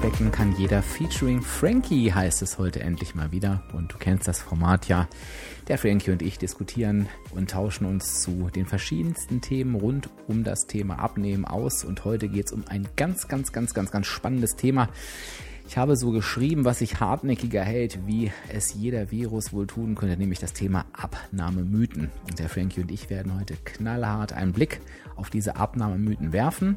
Abspecken kann jeder featuring Frankie heißt es heute endlich mal wieder. Und du kennst das Format ja. Der Frankie und ich diskutieren und tauschen uns zu den verschiedensten Themen rund um das Thema Abnehmen aus. Und heute geht es um ein ganz, ganz, ganz, ganz, ganz spannendes Thema. Ich habe so geschrieben, was sich hartnäckiger hält, wie es jeder Virus wohl tun könnte, nämlich das Thema Abnahmemythen. Und der Frankie und ich werden heute knallhart einen Blick auf diese Abnahmemythen werfen,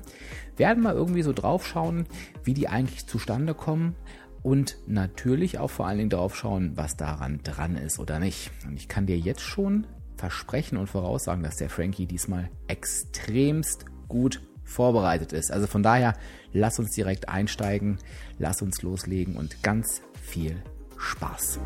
werden mal irgendwie so draufschauen, wie die eigentlich zustande kommen und natürlich auch vor allen Dingen drauf schauen, was daran dran ist oder nicht. Und ich kann dir jetzt schon versprechen und voraussagen, dass der Frankie diesmal extremst gut vorbereitet ist. Also von daher, lass uns direkt einsteigen, lass uns loslegen und ganz viel Spaß.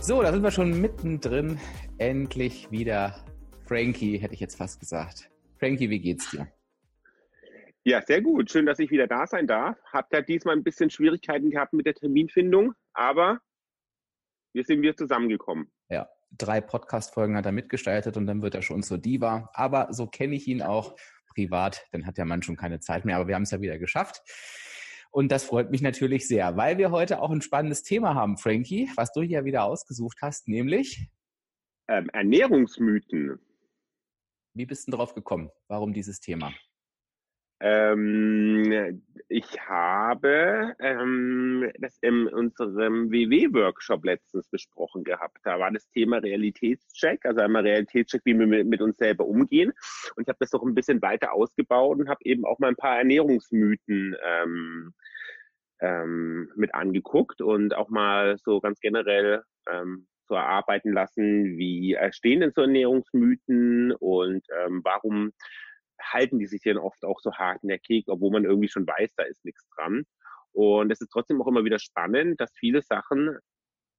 So, da sind wir schon mittendrin. Endlich wieder Frankie, hätte ich jetzt fast gesagt. Frankie, wie geht's dir? Ja, sehr gut. Schön, dass ich wieder da sein darf. Habt ja diesmal ein bisschen Schwierigkeiten gehabt mit der Terminfindung, aber wir sind wieder zusammengekommen. Ja, drei Podcast-Folgen hat er mitgestaltet und dann wird er schon zur Diva. Aber so kenne ich ihn auch privat. Dann hat der Mann schon keine Zeit mehr. Aber wir haben es ja wieder geschafft. Und das freut mich natürlich sehr, weil wir heute auch ein spannendes Thema haben, Frankie, was du hier wieder ausgesucht hast, nämlich ähm, Ernährungsmythen. Wie bist du darauf gekommen? Warum dieses Thema? Ähm, ich habe ähm, das in unserem WW-Workshop letztens besprochen gehabt. Da war das Thema Realitätscheck, also einmal Realitätscheck, wie wir mit, uns selber umgehen. Und ich habe das noch ein bisschen weiter ausgebaut und habe eben auch mal ein paar Ernährungsmythen ähm, ähm, mit angeguckt und auch mal so ganz generell ähm, so erarbeiten lassen, wie stehen denn so Ernährungsmythen und ähm, warum halten die sich dann oft auch so hartnäckig, obwohl man irgendwie schon weiß, da ist nichts dran. Und es ist trotzdem auch immer wieder spannend, dass viele Sachen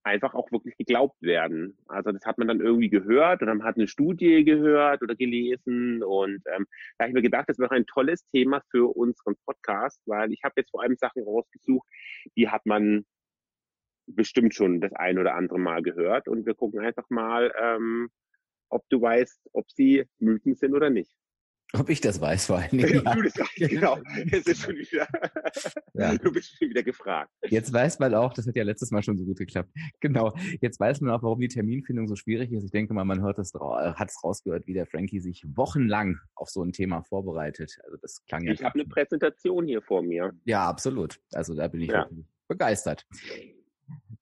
einfach auch wirklich geglaubt werden. Also das hat man dann irgendwie gehört oder man hat eine Studie gehört oder gelesen und ähm, da habe ich mir gedacht, das wäre ein tolles Thema für unseren Podcast, weil ich habe jetzt vor allem Sachen rausgesucht, die hat man bestimmt schon das ein oder andere Mal gehört und wir gucken einfach mal, ähm, ob du weißt, ob sie Mythen sind oder nicht. Ob ich das weiß, vor allen Dingen. Ja. Du das weißt, genau. Es ist schon wieder, ja. Du bist schon wieder gefragt. Jetzt weiß man auch, das hat ja letztes Mal schon so gut geklappt. Genau. Jetzt weiß man auch, warum die Terminfindung so schwierig ist. Ich denke mal, man hört das, hat es rausgehört, wie der Frankie sich wochenlang auf so ein Thema vorbereitet. Also das klang ja. Ich habe eine Präsentation hier vor mir. Ja, absolut. Also da bin ich ja. begeistert.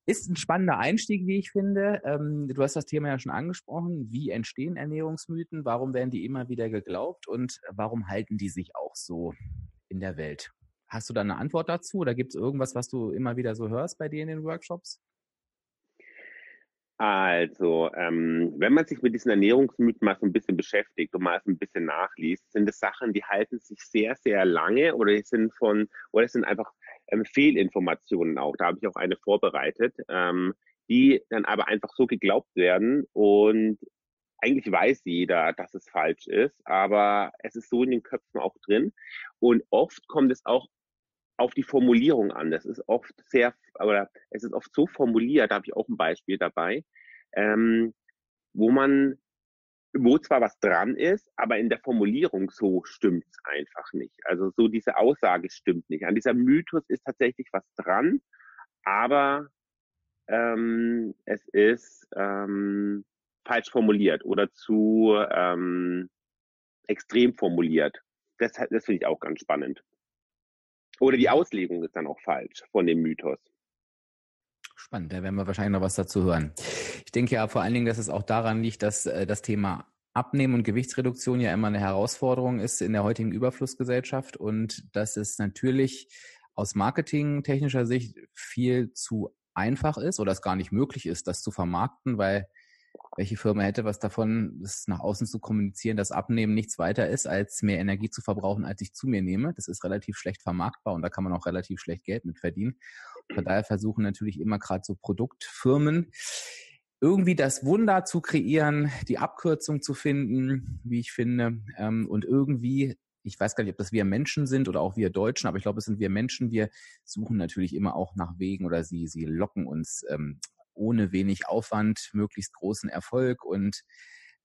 Ist ein spannender Einstieg, wie ich finde. Ähm, du hast das Thema ja schon angesprochen. Wie entstehen Ernährungsmythen? Warum werden die immer wieder geglaubt? Und warum halten die sich auch so in der Welt? Hast du da eine Antwort dazu? Oder gibt es irgendwas, was du immer wieder so hörst bei dir in den Workshops? Also, ähm, wenn man sich mit diesen Ernährungsmythen mal so ein bisschen beschäftigt und mal so ein bisschen nachliest, sind es Sachen, die halten sich sehr, sehr lange oder sind von, oder sind einfach ähm, Fehlinformationen auch. Da habe ich auch eine vorbereitet, ähm, die dann aber einfach so geglaubt werden und eigentlich weiß jeder, dass es falsch ist, aber es ist so in den Köpfen auch drin. Und oft kommt es auch auf die Formulierung an. Das ist oft sehr, oder es ist oft so formuliert, da habe ich auch ein Beispiel dabei, ähm, wo man wo zwar was dran ist, aber in der Formulierung so stimmt es einfach nicht. Also so diese Aussage stimmt nicht. An dieser Mythos ist tatsächlich was dran, aber ähm, es ist ähm, falsch formuliert oder zu ähm, extrem formuliert. Das, das finde ich auch ganz spannend. Oder die Auslegung ist dann auch falsch von dem Mythos. Spannend, da werden wir wahrscheinlich noch was dazu hören. Ich denke ja vor allen Dingen, dass es auch daran liegt, dass äh, das Thema Abnehmen und Gewichtsreduktion ja immer eine Herausforderung ist in der heutigen Überflussgesellschaft und dass es natürlich aus marketingtechnischer Sicht viel zu einfach ist oder es gar nicht möglich ist, das zu vermarkten, weil welche Firma hätte was davon, das nach außen zu kommunizieren, dass Abnehmen nichts weiter ist, als mehr Energie zu verbrauchen, als ich zu mir nehme. Das ist relativ schlecht vermarktbar und da kann man auch relativ schlecht Geld mit verdienen. Von daher versuchen natürlich immer gerade so Produktfirmen irgendwie das Wunder zu kreieren, die Abkürzung zu finden, wie ich finde, ähm, und irgendwie ich weiß gar nicht, ob das wir Menschen sind oder auch wir Deutschen, aber ich glaube, es sind wir Menschen. Wir suchen natürlich immer auch nach Wegen oder sie, sie locken uns ähm, ohne wenig Aufwand möglichst großen Erfolg. Und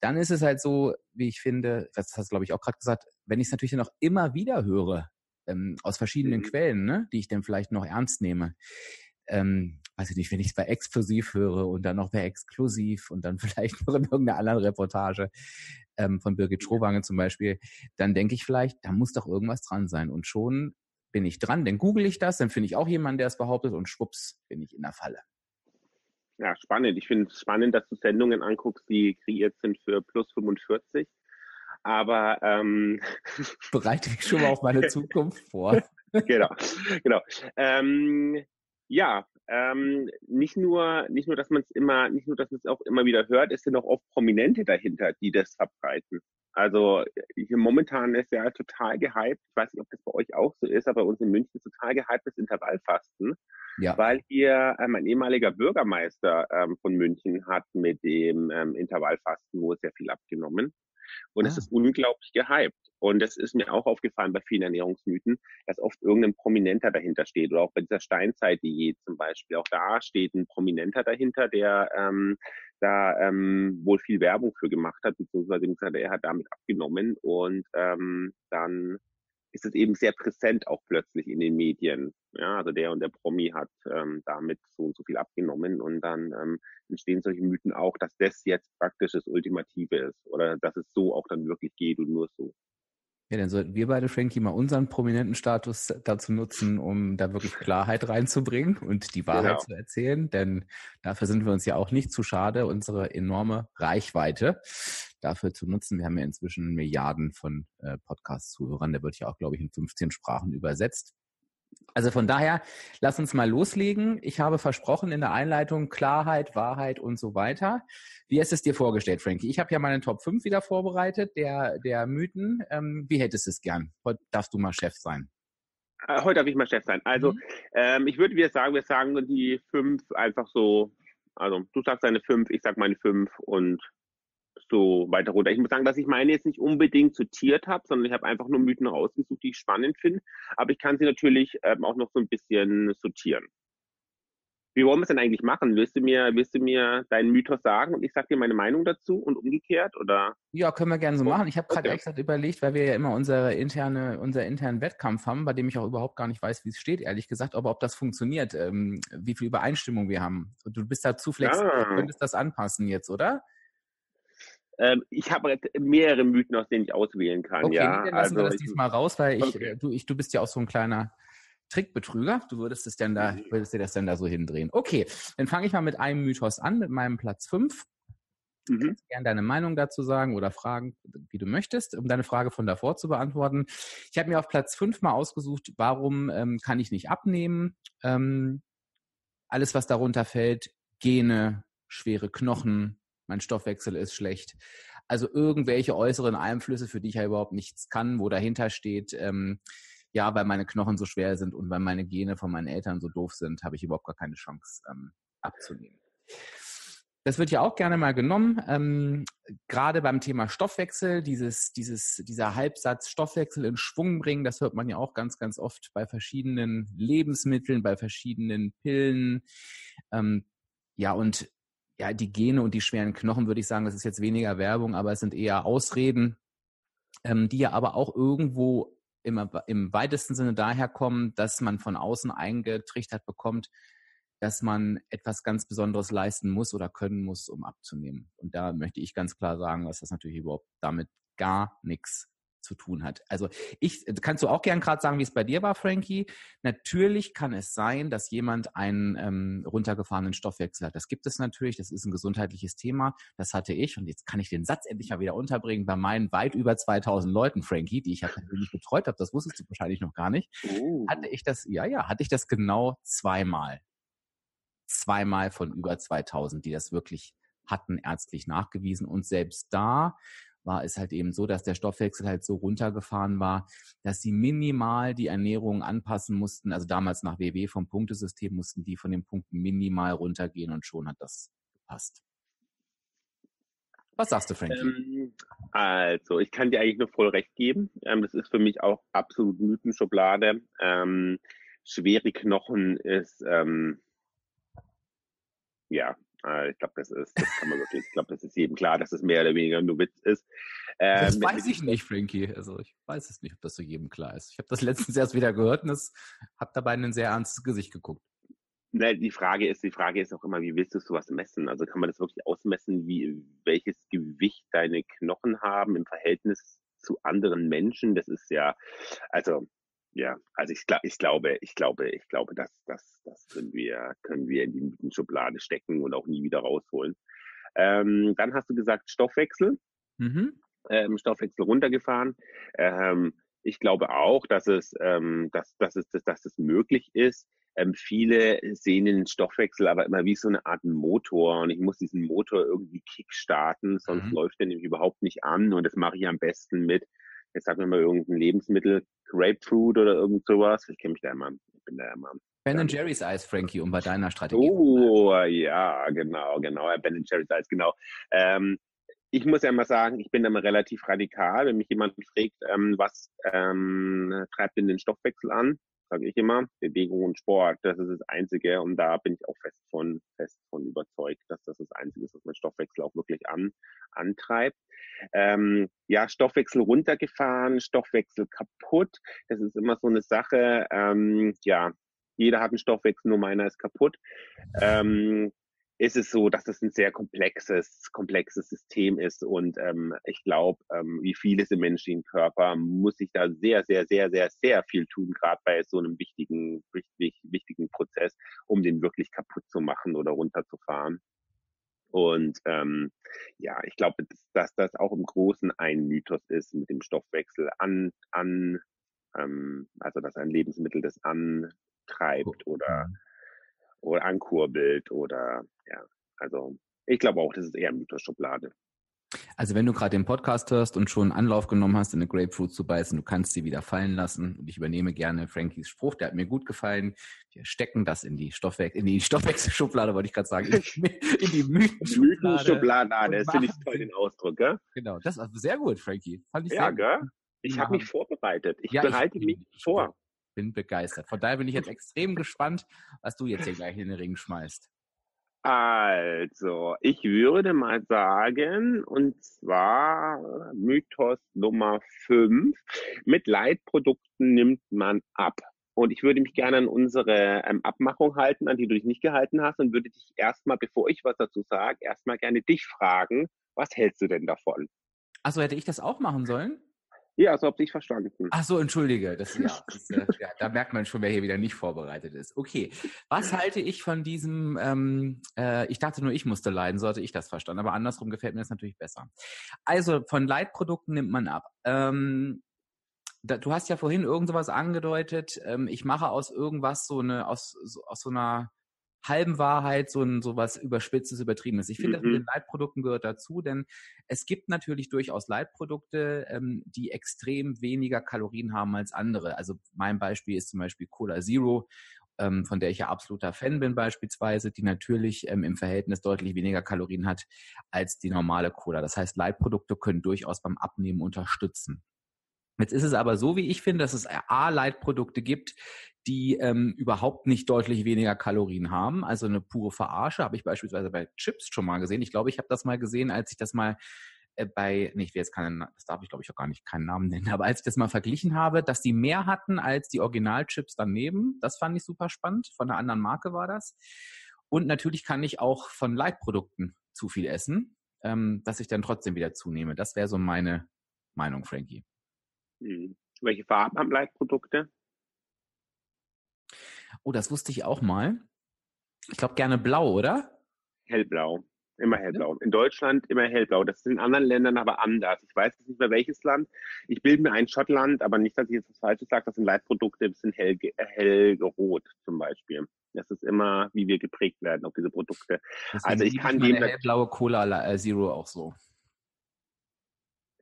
dann ist es halt so, wie ich finde, das hast du, glaube ich, auch gerade gesagt, wenn ich es natürlich noch immer wieder höre, ähm, aus verschiedenen mhm. Quellen, ne, die ich dann vielleicht noch ernst nehme, ähm, weiß ich nicht, wenn ich es bei Explosiv höre und dann noch bei Exklusiv und dann vielleicht noch in irgendeiner anderen Reportage ähm, von Birgit Schrowange zum Beispiel, dann denke ich vielleicht, da muss doch irgendwas dran sein. Und schon bin ich dran, dann google ich das, dann finde ich auch jemanden, der es behauptet und schwupps bin ich in der Falle. Ja, spannend. Ich finde es spannend, dass du Sendungen anguckst, die kreiert sind für plus 45. Aber ähm, bereite mich schon mal auf meine Zukunft vor. genau, genau. Ähm, ja, ähm, nicht nur, nicht nur, dass man es immer, nicht nur, dass man es auch immer wieder hört, es sind auch oft Prominente dahinter, die das verbreiten. Also hier momentan ist ja total gehypt, ich weiß nicht, ob das bei euch auch so ist, aber bei uns in München ist total gehypt das Intervallfasten, ja. weil hier ähm, ein ehemaliger Bürgermeister ähm, von München hat mit dem ähm, Intervallfasten wohl sehr viel abgenommen. Und ah. es ist unglaublich gehypt. Und das ist mir auch aufgefallen bei vielen Ernährungsmythen, dass oft irgendein Prominenter dahinter steht. Oder auch bei dieser Steinzeit-Diät zum Beispiel. Auch da steht ein Prominenter dahinter, der ähm, da ähm, wohl viel Werbung für gemacht hat, beziehungsweise gesagt, er hat damit abgenommen. Und ähm, dann ist es eben sehr präsent auch plötzlich in den Medien. Ja, also der und der Promi hat ähm, damit so und so viel abgenommen und dann ähm, entstehen solche Mythen auch, dass das jetzt praktisch das Ultimative ist oder dass es so auch dann wirklich geht und nur so. Ja, dann sollten wir beide, Frankie, mal unseren prominenten Status dazu nutzen, um da wirklich Klarheit reinzubringen und die Wahrheit genau. zu erzählen. Denn dafür sind wir uns ja auch nicht zu schade, unsere enorme Reichweite dafür zu nutzen. Wir haben ja inzwischen Milliarden von äh, Podcast-Zuhörern. Der wird ja auch, glaube ich, in 15 Sprachen übersetzt. Also von daher, lass uns mal loslegen. Ich habe versprochen in der Einleitung Klarheit, Wahrheit und so weiter. Wie hast du es dir vorgestellt, Frankie? Ich habe ja meine Top 5 wieder vorbereitet, der, der Mythen. Ähm, wie hättest du es gern? Heute darfst du mal Chef sein. Äh, heute darf ich mal Chef sein. Also mhm. ähm, ich würde wieder sagen, wir sagen die fünf einfach so, also du sagst deine fünf, ich sag meine fünf und so weiter runter. Ich muss sagen, dass ich meine jetzt nicht unbedingt zitiert habe, sondern ich habe einfach nur Mythen rausgesucht, die ich spannend finde. Aber ich kann sie natürlich ähm, auch noch so ein bisschen sortieren. Wie wollen wir es denn eigentlich machen? Willst du mir, willst du mir deinen Mythos sagen und ich sag dir meine Meinung dazu und umgekehrt oder? Ja, können wir gerne so machen. Ich habe gerade okay. extra überlegt, weil wir ja immer unsere interne, unser internen Wettkampf haben, bei dem ich auch überhaupt gar nicht weiß, wie es steht, ehrlich gesagt, aber ob das funktioniert, ähm, wie viel Übereinstimmung wir haben. Du bist da zu flexibel, ja. du könntest das anpassen jetzt, oder? Ähm, ich habe mehrere Mythen, aus denen ich auswählen kann. Okay, ja, dann lassen also, wir das diesmal raus, weil ich, okay. du, ich, du bist ja auch so ein kleiner Trickbetrüger. Du würdest es denn da, mhm. würdest dir das denn da so hindrehen. Okay, dann fange ich mal mit einem Mythos an, mit meinem Platz 5. Mhm. Kannst gerne deine Meinung dazu sagen oder fragen, wie du möchtest, um deine Frage von davor zu beantworten. Ich habe mir auf Platz 5 mal ausgesucht, warum ähm, kann ich nicht abnehmen? Ähm, alles, was darunter fällt, Gene, schwere Knochen, mein Stoffwechsel ist schlecht. Also irgendwelche äußeren Einflüsse, für die ich ja überhaupt nichts kann, wo dahinter steht, ähm, ja, weil meine Knochen so schwer sind und weil meine Gene von meinen Eltern so doof sind, habe ich überhaupt gar keine Chance ähm, abzunehmen. Das wird ja auch gerne mal genommen, ähm, gerade beim Thema Stoffwechsel, dieses, dieses, dieser Halbsatz Stoffwechsel in Schwung bringen, das hört man ja auch ganz, ganz oft bei verschiedenen Lebensmitteln, bei verschiedenen Pillen. Ähm, ja, und ja, die Gene und die schweren Knochen, würde ich sagen, das ist jetzt weniger Werbung, aber es sind eher Ausreden, ähm, die ja aber auch irgendwo im, im weitesten Sinne daherkommen, dass man von außen eingetrichtert bekommt, dass man etwas ganz Besonderes leisten muss oder können muss, um abzunehmen. Und da möchte ich ganz klar sagen, dass das natürlich überhaupt damit gar nichts zu tun hat. Also ich, kannst du auch gern gerade sagen, wie es bei dir war, Frankie? Natürlich kann es sein, dass jemand einen ähm, runtergefahrenen Stoffwechsel hat. Das gibt es natürlich, das ist ein gesundheitliches Thema. Das hatte ich und jetzt kann ich den Satz endlich mal wieder unterbringen bei meinen weit über 2000 Leuten, Frankie, die ich ja persönlich betreut habe. Das wusstest du wahrscheinlich noch gar nicht. Uh. Hatte ich das, ja, ja, hatte ich das genau zweimal. Zweimal von über 2000, die das wirklich hatten, ärztlich nachgewiesen. Und selbst da war es halt eben so, dass der Stoffwechsel halt so runtergefahren war, dass sie minimal die Ernährung anpassen mussten. Also damals nach WW vom Punktesystem mussten die von den Punkten minimal runtergehen und schon hat das gepasst. Was sagst du, Frankie? Ähm, also, ich kann dir eigentlich nur voll recht geben. Ähm, das ist für mich auch absolut Mythenschublade. Ähm, schwere Knochen ist, ähm, ja, äh, ich glaube, das ist, das kann man wirklich, ich glaube, das ist jedem klar, dass es mehr oder weniger nur Witz ist. Ähm, das weiß ich nicht, Frankie. Also ich weiß es nicht, ob das so jedem klar ist. Ich habe das letztens erst wieder gehört und habe dabei in ein sehr ernstes Gesicht geguckt. Na, die Frage ist, die Frage ist auch immer, wie willst du sowas messen? Also kann man das wirklich ausmessen, wie welches Gewicht deine Knochen haben im Verhältnis zu anderen Menschen? Das ist ja, also ja, also ich, ich glaube, ich glaube, ich glaube, dass das, das können wir, können wir in die Mythenschublade stecken und auch nie wieder rausholen. Ähm, dann hast du gesagt Stoffwechsel, mhm. ähm, Stoffwechsel runtergefahren. Ähm, ich glaube auch, dass es, ähm, dass, dass es, dass, dass es möglich ist. Ähm, viele sehen den Stoffwechsel aber immer wie so eine Art Motor und ich muss diesen Motor irgendwie kickstarten, sonst mhm. läuft der nämlich überhaupt nicht an und das mache ich am besten mit jetzt sagen wir mal irgendein Lebensmittel, Grapefruit oder irgend sowas. Ich kenne mich da immer, ich bin da immer. Ben Jerry's Eis, Frankie, um bei deiner Strategie. Oh, ja, genau, genau, Ben Jerry's Eis, genau. Ähm, ich muss ja mal sagen, ich bin da mal relativ radikal. Wenn mich jemand fragt, ähm, was ähm, treibt denn den Stoffwechsel an, sage ich immer, Bewegung und Sport, das ist das Einzige. Und da bin ich auch fest von, fest von überzeugt, dass das das Einzige ist, was mein Stoffwechsel auch wirklich an, antreibt. Ähm, ja, Stoffwechsel runtergefahren, Stoffwechsel kaputt. Das ist immer so eine Sache. Ähm, ja, jeder hat einen Stoffwechsel, nur meiner ist kaputt. Ähm, ist es so, dass es ein sehr komplexes, komplexes System ist. Und ähm, ich glaube, ähm, wie vieles im menschlichen Körper muss sich da sehr, sehr, sehr, sehr, sehr viel tun, gerade bei so einem wichtigen, wichtig, wichtigen Prozess, um den wirklich kaputt zu machen oder runterzufahren. Und ähm, ja, ich glaube, dass, dass das auch im Großen ein Mythos ist mit dem Stoffwechsel an, an ähm, also dass ein Lebensmittel das antreibt oder oder ankurbelt oder ja, also ich glaube auch, das ist eher Mythos-Schublade. Also wenn du gerade den Podcast hörst und schon Anlauf genommen hast, in eine Grapefruit zu beißen, du kannst sie wieder fallen lassen. Und ich übernehme gerne Frankies Spruch, der hat mir gut gefallen. Wir stecken das in die Stoffwechsel, in die Stoffwechselschublade, wollte ich gerade sagen, in die Mythenschublade. Mythenschublade, ah, das finde ich toll, den Ausdruck, gell? Genau, das ist sehr gut, Frankie. Fand ich ja, sehr gell? Gut. Ich habe mich vorbereitet. Ich ja, bereite ich, mich ich, vor bin begeistert. Von daher bin ich jetzt extrem gespannt, was du jetzt hier gleich in den Ring schmeißt. Also, ich würde mal sagen, und zwar Mythos Nummer 5, mit Leitprodukten nimmt man ab. Und ich würde mich gerne an unsere ähm, Abmachung halten, an die du dich nicht gehalten hast, und würde dich erstmal, bevor ich was dazu sage, erstmal gerne dich fragen, was hältst du denn davon? Also hätte ich das auch machen sollen? Ja, so habe ich verstanden. Ach so, entschuldige. Das, ja, das, äh, ja, da merkt man schon, wer hier wieder nicht vorbereitet ist. Okay, was halte ich von diesem, ähm, äh, ich dachte nur, ich musste leiden, sollte ich das verstanden, aber andersrum gefällt mir das natürlich besser. Also von Leitprodukten nimmt man ab. Ähm, da, du hast ja vorhin irgend sowas angedeutet, ähm, ich mache aus irgendwas so eine, aus, so, aus so einer halben Wahrheit so ein sowas überspitztes, übertriebenes. Ich finde, mhm. das mit den Leitprodukten gehört dazu, denn es gibt natürlich durchaus Leitprodukte, ähm, die extrem weniger Kalorien haben als andere. Also mein Beispiel ist zum Beispiel Cola Zero, ähm, von der ich ja absoluter Fan bin beispielsweise, die natürlich ähm, im Verhältnis deutlich weniger Kalorien hat als die normale Cola. Das heißt, Leitprodukte können durchaus beim Abnehmen unterstützen. Jetzt ist es aber so, wie ich finde, dass es A-Leitprodukte gibt, die ähm, überhaupt nicht deutlich weniger Kalorien haben. Also eine pure Verarsche habe ich beispielsweise bei Chips schon mal gesehen. Ich glaube, ich habe das mal gesehen, als ich das mal äh, bei, nee, ich jetzt keinen, das darf ich glaube ich auch gar nicht keinen Namen nennen, aber als ich das mal verglichen habe, dass die mehr hatten als die Originalchips daneben, das fand ich super spannend. Von einer anderen Marke war das. Und natürlich kann ich auch von Leitprodukten zu viel essen, ähm, dass ich dann trotzdem wieder zunehme. Das wäre so meine Meinung, Frankie. Hm. Welche Farben haben Leitprodukte? Oh, das wusste ich auch mal. Ich glaube gerne blau, oder? Hellblau. Immer hellblau. In Deutschland immer hellblau. Das ist in anderen Ländern aber anders. Ich weiß nicht mehr welches Land. Ich bilde mir ein Schottland, aber nicht, dass ich jetzt was Falsches sage. Das sind Leitprodukte, das sind hell, hellrot zum Beispiel. Das ist immer, wie wir geprägt werden auf diese Produkte. Deswegen also ich kann die hellblaue Cola äh, Zero auch so.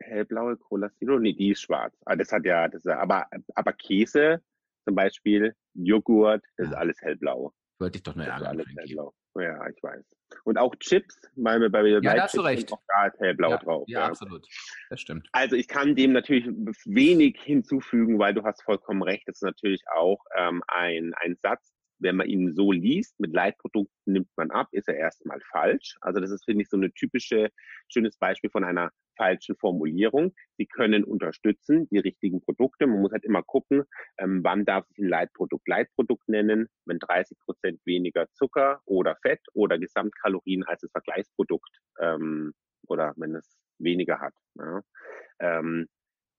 Hellblaue Cola Zero? Nee, die ist schwarz. Ah, das hat ja, das ist, aber, aber Käse zum Beispiel, Joghurt, das ja. ist alles hellblau. Wollte ich doch nur ärgern. Alles hellblau. Ja, ich weiß. Und auch Chips, weil wir bei mir ja, da recht. auch da ist hellblau ja, drauf. Ja, ja, absolut. Das stimmt. Also ich kann dem natürlich wenig hinzufügen, weil du hast vollkommen recht. Das ist natürlich auch ähm, ein, ein Satz, wenn man ihn so liest, mit Leitprodukten nimmt man ab, ist er erstmal falsch. Also das ist, finde ich, so eine typische, schönes Beispiel von einer falschen Formulierung. Sie können unterstützen, die richtigen Produkte. Man muss halt immer gucken, ähm, wann darf sich ein Leitprodukt Leitprodukt nennen, wenn 30 Prozent weniger Zucker oder Fett oder Gesamtkalorien als das Vergleichsprodukt ähm, oder wenn es weniger hat. Ja. Ähm,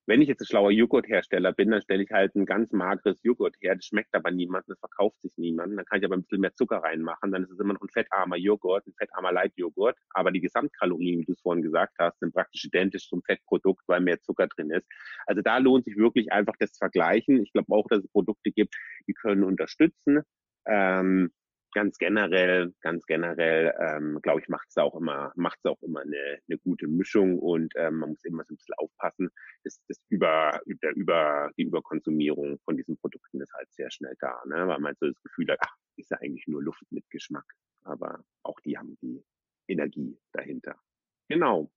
wenn ich jetzt ein schlauer Joghurthersteller bin, dann stelle ich halt ein ganz mageres Joghurt her. Das schmeckt aber niemandem, das verkauft sich niemandem. Dann kann ich aber ein bisschen mehr Zucker reinmachen. Dann ist es immer noch ein fettarmer Joghurt, ein fettarmer Leitjoghurt. Aber die Gesamtkalorien, wie du es vorhin gesagt hast, sind praktisch identisch zum Fettprodukt, weil mehr Zucker drin ist. Also da lohnt sich wirklich einfach das Vergleichen. Ich glaube auch, dass es Produkte gibt, die können unterstützen. Ähm, ganz generell, ganz generell, ähm, glaube ich, macht es auch immer, macht es auch immer eine, eine gute Mischung und ähm, man muss immer so ein bisschen aufpassen, dass das über, über, über die Überkonsumierung von diesen Produkten ist halt sehr schnell da, ne? weil man so das Gefühl hat, ach, ist ja eigentlich nur Luft mit Geschmack, aber auch die haben die Energie dahinter. Genau.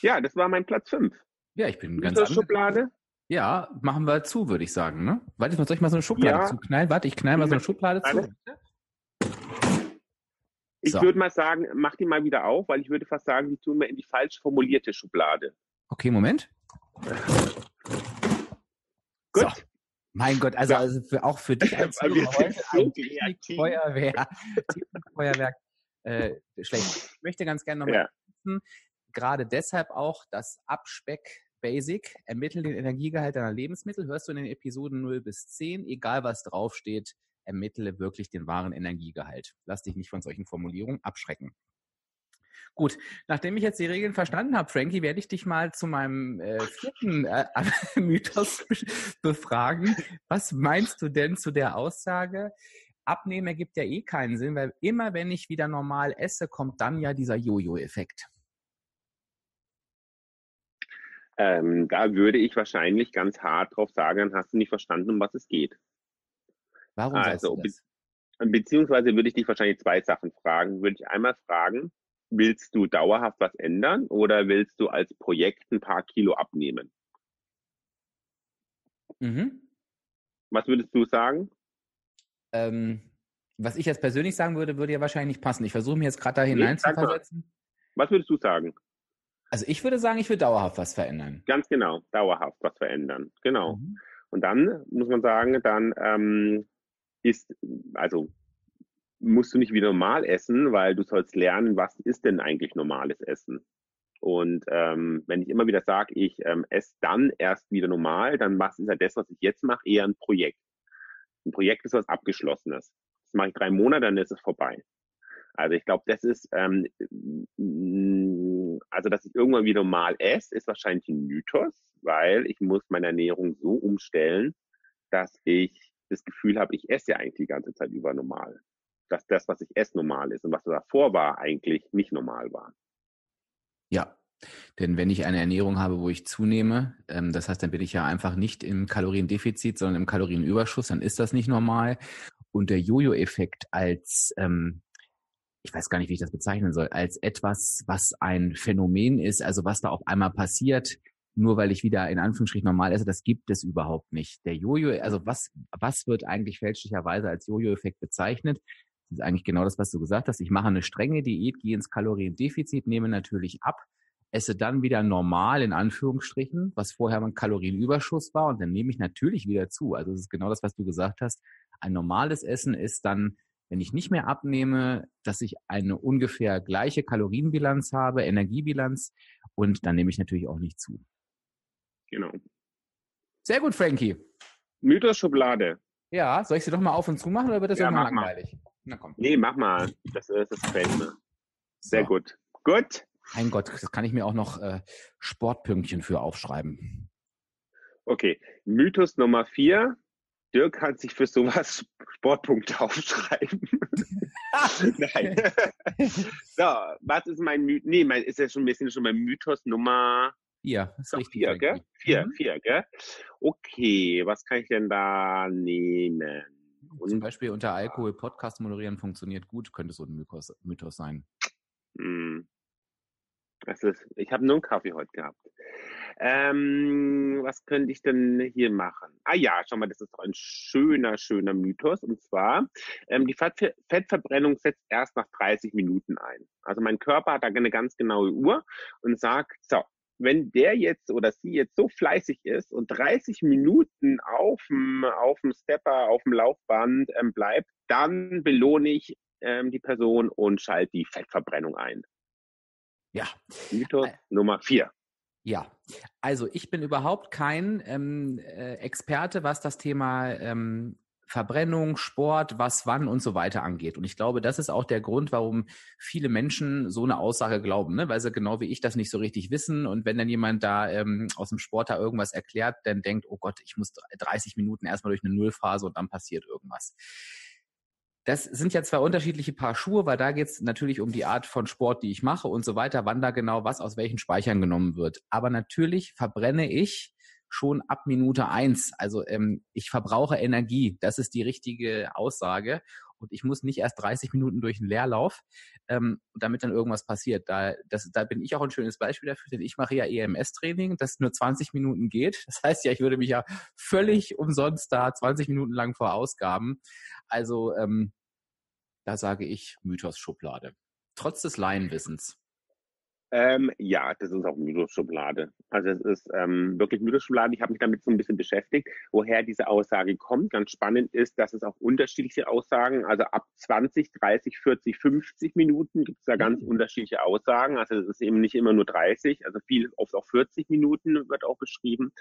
Ja, das war mein Platz fünf. Ja, ich bin ganz Schublade. Ja, machen wir zu, würde ich sagen. Ne? Warte, soll ich mal so eine Schublade ja. zuknallen? Warte, ich knall mal so eine Schublade zu. Ich so. würde mal sagen, mach die mal wieder auf, weil ich würde fast sagen, die tun wir in die falsch formulierte Schublade. Okay, Moment. Gut. So. Mein Gott, also, also für, auch für dich als heute ein Feuerwehr, Feuerwerk äh, schlecht. Ich möchte ganz gerne nochmal ja. wissen, gerade deshalb auch das Abspeck Basic, ermitteln den Energiegehalt deiner Lebensmittel, hörst du in den Episoden 0 bis 10, egal was draufsteht, ermittle wirklich den wahren Energiegehalt. Lass dich nicht von solchen Formulierungen abschrecken. Gut, nachdem ich jetzt die Regeln verstanden habe, Frankie, werde ich dich mal zu meinem äh, vierten äh, Mythos befragen. Was meinst du denn zu der Aussage? Abnehmen ergibt ja eh keinen Sinn, weil immer wenn ich wieder normal esse, kommt dann ja dieser Jojo-Effekt. Ähm, da würde ich wahrscheinlich ganz hart drauf sagen, hast du nicht verstanden, um was es geht. Warum also, be beziehungsweise würde ich dich wahrscheinlich zwei Sachen fragen. Würde ich einmal fragen, willst du dauerhaft was ändern oder willst du als Projekt ein paar Kilo abnehmen? Mhm. Was würdest du sagen? Ähm, was ich jetzt persönlich sagen würde, würde ja wahrscheinlich nicht passen. Ich versuche mir jetzt gerade da hinein zu versetzen. Was würdest du sagen? Also ich würde sagen, ich will dauerhaft was verändern. Ganz genau, dauerhaft was verändern. Genau. Mhm. Und dann muss man sagen, dann ähm, ist, also musst du nicht wie normal essen, weil du sollst lernen, was ist denn eigentlich normales Essen. Und ähm, wenn ich immer wieder sage, ich ähm, esse dann erst wieder normal, dann was ist ja das, was ich jetzt mache, eher ein Projekt. Ein Projekt ist was Abgeschlossenes. Das mache ich drei Monate, dann ist es vorbei. Also ich glaube, das ist, ähm, also dass ich irgendwann wieder normal esse, ist wahrscheinlich ein Mythos, weil ich muss meine Ernährung so umstellen, dass ich das Gefühl habe, ich esse ja eigentlich die ganze Zeit über normal. Dass das, was ich esse, normal ist und was davor war, eigentlich nicht normal war. Ja, denn wenn ich eine Ernährung habe, wo ich zunehme, ähm, das heißt, dann bin ich ja einfach nicht im Kaloriendefizit, sondern im Kalorienüberschuss, dann ist das nicht normal. Und der Jojo-Effekt als, ähm, ich weiß gar nicht, wie ich das bezeichnen soll, als etwas, was ein Phänomen ist, also was da auf einmal passiert, nur weil ich wieder in Anführungsstrichen normal esse, das gibt es überhaupt nicht. Der Jojo, also was, was wird eigentlich fälschlicherweise als Jojo-Effekt bezeichnet? Das ist eigentlich genau das, was du gesagt hast. Ich mache eine strenge Diät, gehe ins Kaloriendefizit, nehme natürlich ab, esse dann wieder normal in Anführungsstrichen, was vorher mein Kalorienüberschuss war und dann nehme ich natürlich wieder zu. Also es ist genau das, was du gesagt hast. Ein normales Essen ist dann, wenn ich nicht mehr abnehme, dass ich eine ungefähr gleiche Kalorienbilanz habe, Energiebilanz und dann nehme ich natürlich auch nicht zu. Genau. Sehr gut, Frankie. Mythos Schublade. Ja, soll ich sie doch mal auf und zu machen oder wird das ja, irgendwann langweilig? Na komm. Nee, mach mal. Das, das gefällt mir. Sehr so. gut. Gut. Mein Gott, das kann ich mir auch noch äh, Sportpünktchen für aufschreiben. Okay, Mythos Nummer vier. Dirk kann sich für sowas Sportpunkte aufschreiben. Nein. so, was ist mein Mythos? Nee, mein, ist ja schon ein bisschen schon mein Mythos Nummer Vier, ist richtig. vier, gell? Vier, Mhm. vier, gell? Okay, was kann ich denn da nehmen? Zum Beispiel unter Alkohol Podcast moderieren funktioniert gut, könnte so ein Mythos, Mythos sein. Hm. Das ist, ich habe nur einen Kaffee heute gehabt. Ähm, was könnte ich denn hier machen? Ah ja, schau mal, das ist doch ein schöner, schöner Mythos. Und zwar, ähm, die Fett Fettverbrennung setzt erst nach 30 Minuten ein. Also mein Körper hat da eine ganz genaue Uhr und sagt, so, wenn der jetzt oder sie jetzt so fleißig ist und 30 Minuten auf dem, auf dem Stepper, auf dem Laufband ähm, bleibt, dann belohne ich ähm, die Person und schalte die Fettverbrennung ein. Ja, Mythos Äh. Nummer vier. ja. Also ich bin überhaupt kein ähm, äh, Experte, was das Thema ähm, Verbrennung, Sport, was, wann und so weiter angeht. Und ich glaube, das ist auch der Grund, warum viele Menschen so eine Aussage glauben, ne? weil sie genau wie ich das nicht so richtig wissen. Und wenn dann jemand da ähm, aus dem Sport da irgendwas erklärt, dann denkt, oh Gott, ich muss 30 Minuten erstmal durch eine Nullphase und dann passiert irgendwas. Das sind ja zwei unterschiedliche Paar Schuhe, weil da geht es natürlich um die Art von Sport, die ich mache und so weiter, wann da genau was aus welchen Speichern genommen wird. Aber natürlich verbrenne ich schon ab Minute eins. Also ähm, ich verbrauche Energie. Das ist die richtige Aussage. Und ich muss nicht erst 30 Minuten durch einen Leerlauf, ähm, damit dann irgendwas passiert. Da, das, da bin ich auch ein schönes Beispiel dafür, denn ich mache ja EMS-Training, das nur 20 Minuten geht. Das heißt ja, ich würde mich ja völlig umsonst da 20 Minuten lang verausgaben. Also ähm, da sage ich Mythos Schublade. Trotz des Laienwissens. Ähm, ja, das ist auch Mythos-Schublade. Also es ist ähm, wirklich Mythos-Schublade. Ich habe mich damit so ein bisschen beschäftigt, woher diese Aussage kommt. Ganz spannend ist, dass es auch unterschiedliche Aussagen, also ab 20, 30, 40, 50 Minuten gibt es da ganz Mhm. unterschiedliche Aussagen. Also es ist eben nicht immer nur 30, also viel, oft auch 40 Minuten wird auch beschrieben.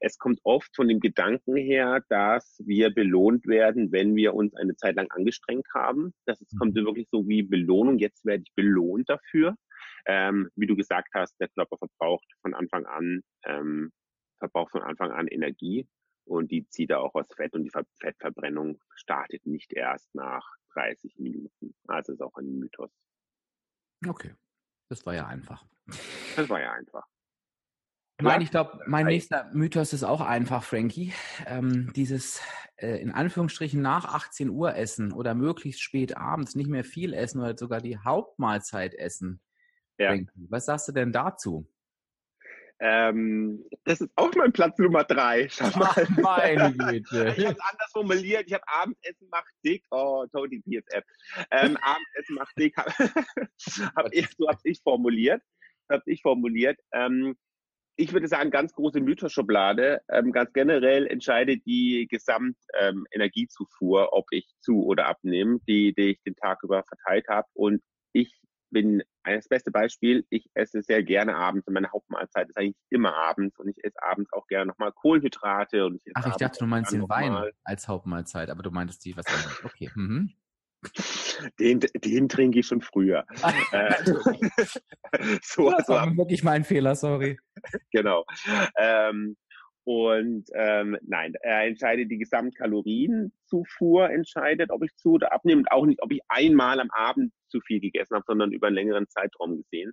Es kommt oft von dem Gedanken her, dass wir belohnt werden, wenn wir uns eine Zeit lang angestrengt haben. Das ist, kommt wirklich so wie Belohnung. Jetzt werde ich belohnt dafür. Ähm, wie du gesagt hast, der Körper verbraucht von Anfang an, ähm, verbraucht von Anfang an Energie und die zieht er auch aus Fett und die Ver Fettverbrennung startet nicht erst nach 30 Minuten. Also ist auch ein Mythos. Okay, das war ja einfach. Das war ja einfach. Mein, ich glaube, mein Ei. nächster Mythos ist auch einfach, Frankie. Ähm, dieses äh, in Anführungsstrichen nach 18 Uhr essen oder möglichst spät abends nicht mehr viel essen oder sogar die Hauptmahlzeit essen. Ja. Frankie, was sagst du denn dazu? Ähm, das ist auch mein Platz Nummer drei. Schau mal. Ach, meine Ich Güte. habe es anders formuliert. Ich habe Abendessen macht dick. Oh, Tony PSF. Ähm, Abendessen macht dick. hab ich, so habe ich formuliert. Habe ich formuliert. Ähm, ich würde sagen, ganz große Mythos-Schublade. Ähm, ganz generell entscheidet die Gesamtenergiezufuhr, ob ich zu oder abnehme, die, die ich den Tag über verteilt habe. Und ich bin das beste Beispiel. Ich esse sehr gerne abends und meine Hauptmahlzeit ist eigentlich immer abends und ich esse abends auch gerne nochmal Kohlenhydrate und ich Ach, ich dachte, du meinst den Wein mal- als Hauptmahlzeit, aber du meintest die was anderes. Okay. Mhm. Den, den trinke ich schon früher. äh, so, Das so war wirklich mein Fehler, sorry. genau. Ähm, und ähm, nein, er entscheidet die Gesamtkalorienzufuhr, entscheidet, ob ich zu oder abnehme und auch nicht, ob ich einmal am Abend zu viel gegessen habe, sondern über einen längeren Zeitraum gesehen.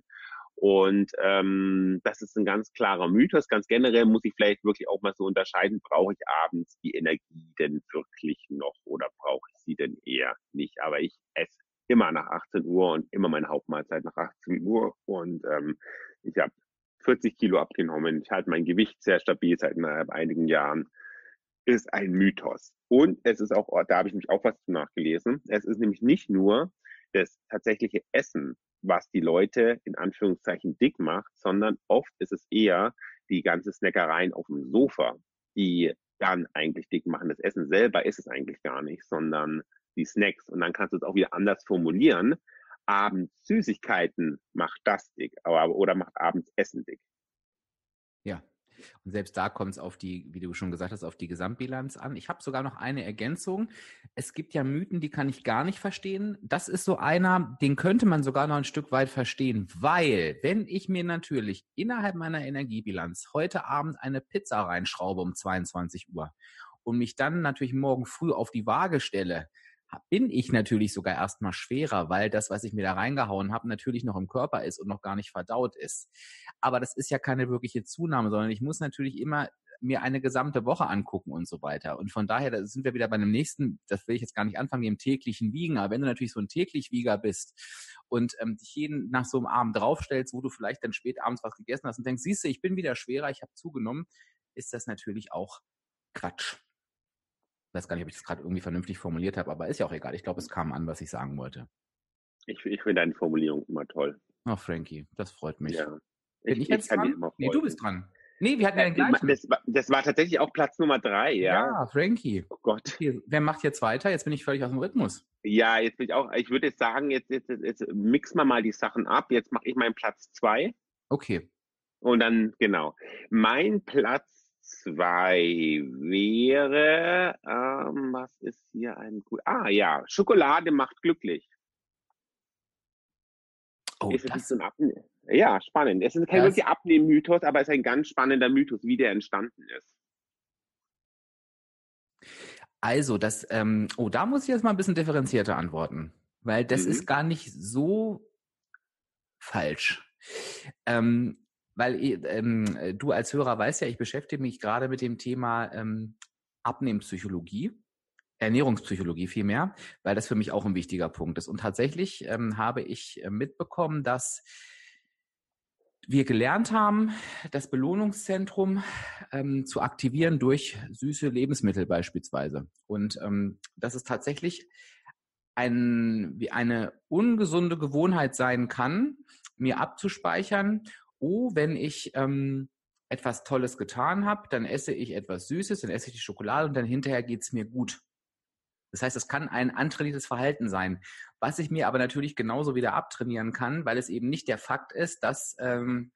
Und ähm, das ist ein ganz klarer Mythos. Ganz generell muss ich vielleicht wirklich auch mal so unterscheiden, brauche ich abends die Energie denn wirklich noch oder brauche ich sie denn eher nicht? Aber ich esse immer nach 18 Uhr und immer meine Hauptmahlzeit nach 18 Uhr und ähm, ich habe 40 Kilo abgenommen. Ich halte mein Gewicht sehr stabil seit einigen Jahren. Ist ein Mythos. Und es ist auch, da habe ich mich auch was nachgelesen. Es ist nämlich nicht nur das tatsächliche Essen, was die Leute in Anführungszeichen dick macht, sondern oft ist es eher die ganze Snackereien auf dem Sofa, die dann eigentlich dick machen. Das Essen selber ist es eigentlich gar nicht, sondern die Snacks. Und dann kannst du es auch wieder anders formulieren. Abends Süßigkeiten macht das dick, oder macht abends Essen dick. Ja. Und selbst da kommt es auf die, wie du schon gesagt hast, auf die Gesamtbilanz an. Ich habe sogar noch eine Ergänzung. Es gibt ja Mythen, die kann ich gar nicht verstehen. Das ist so einer, den könnte man sogar noch ein Stück weit verstehen, weil wenn ich mir natürlich innerhalb meiner Energiebilanz heute Abend eine Pizza reinschraube um 22 Uhr und mich dann natürlich morgen früh auf die Waage stelle, bin ich natürlich sogar erstmal schwerer, weil das, was ich mir da reingehauen habe, natürlich noch im Körper ist und noch gar nicht verdaut ist. Aber das ist ja keine wirkliche Zunahme, sondern ich muss natürlich immer mir eine gesamte Woche angucken und so weiter. Und von daher, da sind wir wieder bei dem nächsten, das will ich jetzt gar nicht anfangen, dem täglichen Wiegen. Aber wenn du natürlich so ein täglich Wieger bist und ähm, dich jeden nach so einem Abend draufstellst, wo du vielleicht dann spät abends was gegessen hast und denkst, siehst du, ich bin wieder schwerer, ich habe zugenommen, ist das natürlich auch Quatsch weiß gar nicht, ob ich das gerade irgendwie vernünftig formuliert habe, aber ist ja auch egal. Ich glaube, es kam an, was ich sagen wollte. Ich, ich finde deine Formulierung immer toll. Ach, Frankie, das freut mich. Ja. Bin ich, ich jetzt dran? Nee, du bist dran. Nee, wir hatten ja den gleichen. Das war, das war tatsächlich auch Platz Nummer drei, ja. Ja, Frankie. Oh Gott. Okay, wer macht jetzt weiter? Jetzt bin ich völlig aus dem Rhythmus. Ja, jetzt bin ich auch, ich würde jetzt sagen, jetzt, jetzt, jetzt mixen wir mal die Sachen ab. Jetzt mache ich meinen Platz zwei. Okay. Und dann, genau. Mein Platz zwei wäre, ähm, was ist hier ein gut? Ah ja, Schokolade macht glücklich. Oh, ist das, ein Abne ja, spannend. Es ist kein Das- wirklich Abnehmen-Mythos, aber es ist ein ganz spannender Mythos, wie der entstanden ist. also das, ähm, oh, da muss ich jetzt mal ein bisschen differenzierter antworten, weil das Mhm. ist gar nicht so falsch. Ähm, weil ähm, du als Hörer weißt ja, ich beschäftige mich gerade mit dem Thema ähm, Abnehmpsychologie. Ernährungspsychologie vielmehr, weil das für mich auch ein wichtiger Punkt ist. Und tatsächlich ähm, habe ich äh, mitbekommen, dass wir gelernt haben, das Belohnungszentrum ähm, zu aktivieren durch süße Lebensmittel beispielsweise. Und ähm, dass es tatsächlich ein, wie eine ungesunde Gewohnheit sein kann, mir abzuspeichern, oh, wenn ich ähm, etwas Tolles getan habe, dann esse ich etwas Süßes, dann esse ich die Schokolade und dann hinterher geht's mir gut. Das heißt, es kann ein antrainiertes Verhalten sein, was ich mir aber natürlich genauso wieder abtrainieren kann, weil es eben nicht der Fakt ist, dass ähm,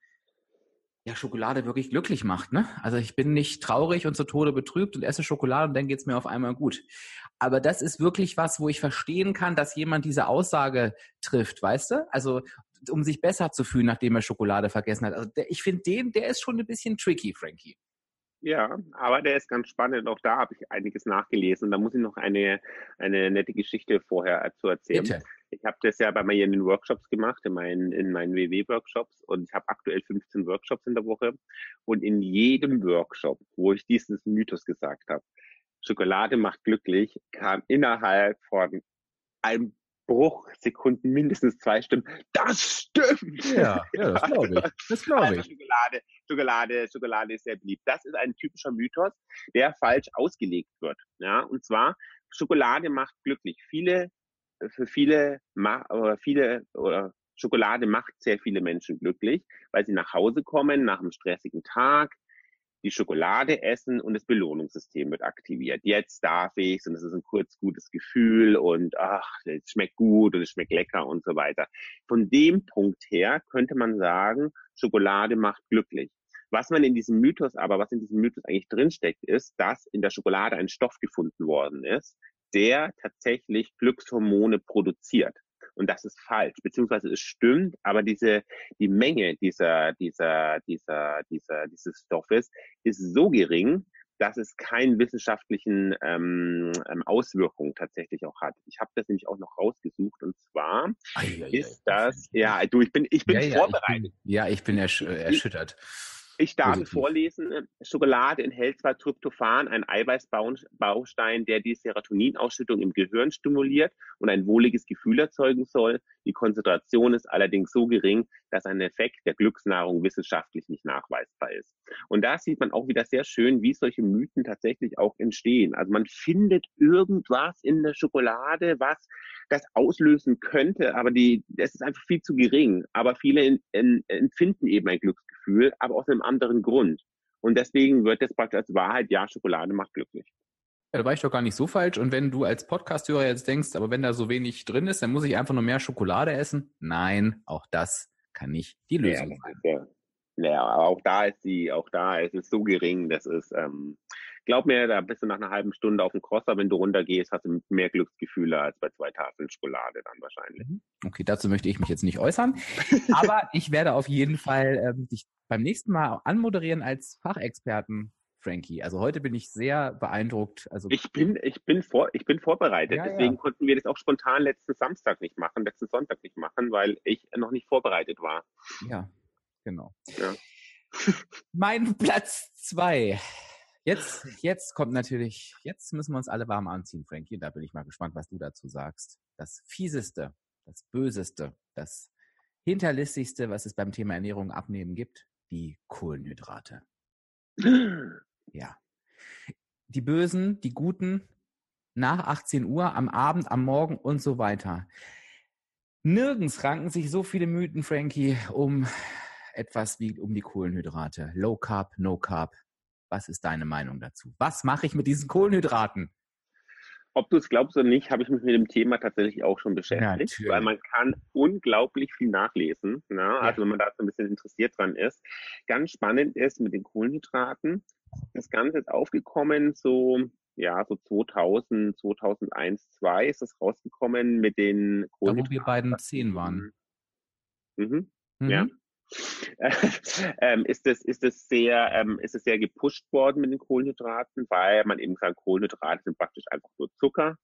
ja Schokolade wirklich glücklich macht. Ne? Also ich bin nicht traurig und zu Tode betrübt und esse Schokolade und dann geht's mir auf einmal gut. Aber das ist wirklich was, wo ich verstehen kann, dass jemand diese Aussage trifft, weißt du? Also um sich besser zu fühlen, nachdem er Schokolade vergessen hat. Also der, ich finde den, der ist schon ein bisschen tricky, Frankie. Ja, aber der ist ganz spannend. Auch da habe ich einiges nachgelesen. Und da muss ich noch eine, eine nette Geschichte vorher zu erzählen. Bitte. Ich habe das ja bei mir in den Workshops gemacht, in meinen, in meinen WW-Workshops. Und ich habe aktuell 15 Workshops in der Woche. Und in jedem Workshop, wo ich dieses Mythos gesagt habe, Schokolade macht glücklich, kam innerhalb von einem Bruchsekunden mindestens zwei Stimmen. Das stimmt! Ja, ja, das glaube ich. Das glaube Also ich. Schokolade, Schokolade, Schokolade ist sehr beliebt. Das ist ein typischer Mythos, der falsch ausgelegt wird. Ja, und zwar Schokolade macht glücklich. Viele, für viele, oder viele oder Schokolade macht sehr viele Menschen glücklich, weil sie nach Hause kommen nach einem stressigen Tag, die Schokolade essen und das Belohnungssystem wird aktiviert. Jetzt darf ich's und es ist ein kurz gutes Gefühl und ach, es schmeckt gut und es schmeckt lecker und so weiter. Von dem Punkt her könnte man sagen, Schokolade macht glücklich. Was man in diesem Mythos aber, was in diesem Mythos eigentlich drinsteckt, ist, dass in der Schokolade ein Stoff gefunden worden ist, der tatsächlich Glückshormone produziert. Und das ist falsch, beziehungsweise es stimmt, aber diese, die Menge dieser, dieser, dieser, dieser, dieses Stoffes ist so gering, dass es keinen wissenschaftlichen ähm, ähm, Auswirkungen tatsächlich auch hat. Ich habe das nämlich auch noch rausgesucht und zwar ist das, ja, du, ich bin, ich bin ja, ja, vorbereitet. Ich bin, ja, ich bin ersch erschüttert. Ich darf Positiv. vorlesen, Schokolade enthält zwar Tryptophan, ein Eiweißbaustein, der die Serotoninausschüttung im Gehirn stimuliert und ein wohliges Gefühl erzeugen soll. Die Konzentration ist allerdings so gering, dass ein Effekt der Glücksnahrung wissenschaftlich nicht nachweisbar ist. Und da sieht man auch wieder sehr schön, wie solche Mythen tatsächlich auch entstehen. Also man findet irgendwas in der Schokolade, was das auslösen könnte, aber die, es ist einfach viel zu gering. Aber viele in, in, empfinden eben ein Glücksgefühl, aber aus einem anderen Grund. Und deswegen wird das praktisch als Wahrheit, ja, Schokolade macht glücklich. Ja, da war ich doch gar nicht so falsch. Und wenn du als Podcast-Hörer jetzt denkst, aber wenn da so wenig drin ist, dann muss ich einfach nur mehr Schokolade essen. Nein, auch das kann nicht die Ja, Lösung das sein. ja, Naja, aber auch da ist die, auch da ist es so gering, das ist, ähm, glaub mir, da bist du nach einer halben Stunde auf dem Crosser, wenn du runtergehst, hast du mehr Glücksgefühle als bei zwei Tafeln Schokolade dann wahrscheinlich. Mhm. Okay, dazu möchte ich mich jetzt nicht äußern, aber ich werde auf jeden Fall ähm, dich beim nächsten Mal anmoderieren als Fachexperten Frankie. Also heute bin ich sehr beeindruckt. Also ich bin, ich bin vor, ich bin vorbereitet. Ja, Deswegen ja. konnten wir das auch spontan letzten Samstag nicht machen, letzten Sonntag nicht machen, weil ich noch nicht vorbereitet war. Ja, genau. Ja. mein Platz zwei. Jetzt, jetzt kommt natürlich, jetzt müssen wir uns alle warm anziehen, Frankie. Da bin ich mal gespannt, was du dazu sagst. Das fieseste, das böseste, das hinterlistigste, was es beim Thema Ernährung abnehmen gibt, die Kohlenhydrate. Ja. Die Bösen, die Guten, nach 18 Uhr, am Abend, am Morgen und so weiter. Nirgends ranken sich so viele Mythen, Frankie, um etwas wie um die Kohlenhydrate. Low Carb, No Carb. Was ist deine Meinung dazu? Was mache ich mit diesen Kohlenhydraten? Ob du es glaubst oder nicht, habe ich mich mit dem Thema tatsächlich auch schon beschäftigt, ja, weil man kann unglaublich viel nachlesen. Ne? Ja. Also wenn man da so ein bisschen interessiert dran ist. Ganz spannend ist mit den Kohlenhydraten, das Ganze ist aufgekommen, so, ja, so 2000, 2001, 2 ist das rausgekommen mit den Kohlenhydraten. Da, wo wir beiden zehn waren. Mhm. Mhm. Ja. ähm, ist es ist es sehr ähm, ist es sehr gepusht worden mit den Kohlenhydraten, weil man eben sagt, Kohlenhydrate sind praktisch einfach nur Zucker